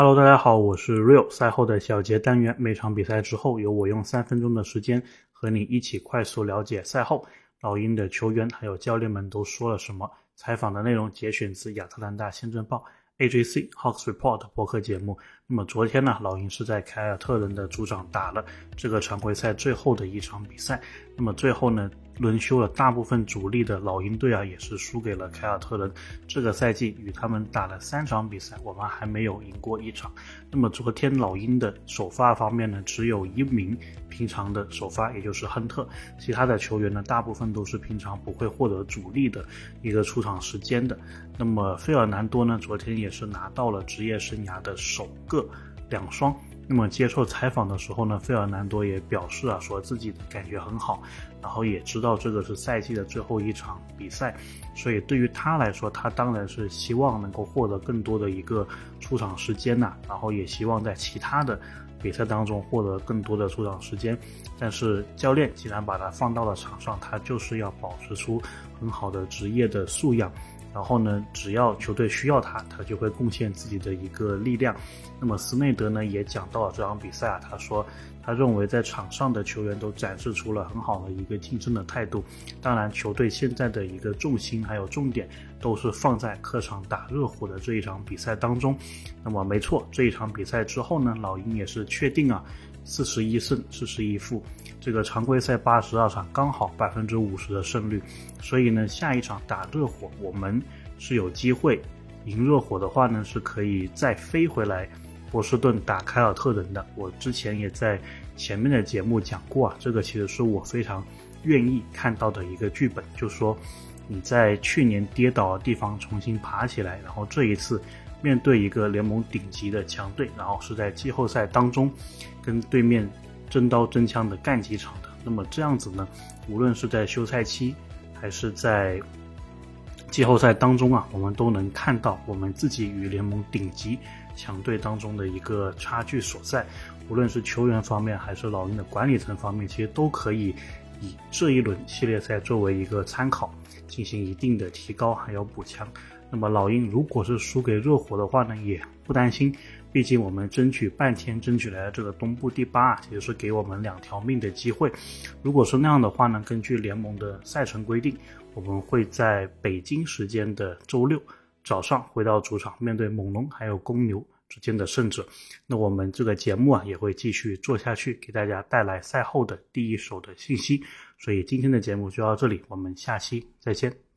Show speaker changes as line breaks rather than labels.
Hello，大家好，我是 Real。赛后的小结单元，每场比赛之后，由我用三分钟的时间和你一起快速了解赛后老鹰的球员还有教练们都说了什么。采访的内容节选自亚特兰大先证报 AJC Hawks Report 博客节目。那么昨天呢，老鹰是在凯尔特人的主场打了这个常规赛最后的一场比赛。那么最后呢？轮休了大部分主力的老鹰队啊，也是输给了凯尔特人。这个赛季与他们打了三场比赛，我们还没有赢过一场。那么昨天老鹰的首发方面呢，只有一名平常的首发，也就是亨特。其他的球员呢，大部分都是平常不会获得主力的一个出场时间的。那么费尔南多呢，昨天也是拿到了职业生涯的首个两双。那么接受采访的时候呢，费尔南多也表示啊，说自己的感觉很好，然后也知道这个是赛季的最后一场比赛，所以对于他来说，他当然是希望能够获得更多的一个出场时间呐，然后也希望在其他的比赛当中获得更多的出场时间。但是教练既然把他放到了场上，他就是要保持出很好的职业的素养。然后呢，只要球队需要他，他就会贡献自己的一个力量。那么斯内德呢也讲到了这场比赛啊，他说他认为在场上的球员都展示出了很好的一个竞争的态度。当然，球队现在的一个重心还有重点都是放在客场打热火的这一场比赛当中。那么没错，这一场比赛之后呢，老鹰也是确定啊。四十一胜四十一负，这个常规赛八十二场刚好百分之五十的胜率，所以呢，下一场打热火，我们是有机会赢热火的话呢，是可以再飞回来波士顿打凯尔特人的。我之前也在前面的节目讲过啊，这个其实是我非常愿意看到的一个剧本，就说你在去年跌倒的地方重新爬起来，然后这一次。面对一个联盟顶级的强队，然后是在季后赛当中跟对面真刀真枪的干几场的，那么这样子呢，无论是在休赛期还是在季后赛当中啊，我们都能看到我们自己与联盟顶级强队当中的一个差距所在。无论是球员方面还是老鹰的管理层方面，其实都可以以这一轮系列赛作为一个参考，进行一定的提高还有补强。那么老鹰如果是输给热火的话呢，也不担心，毕竟我们争取半天争取来的这个东部第八，啊，也是给我们两条命的机会。如果是那样的话呢，根据联盟的赛程规定，我们会在北京时间的周六早上回到主场，面对猛龙还有公牛之间的胜者。那我们这个节目啊，也会继续做下去，给大家带来赛后的第一手的信息。所以今天的节目就到这里，我们下期再见。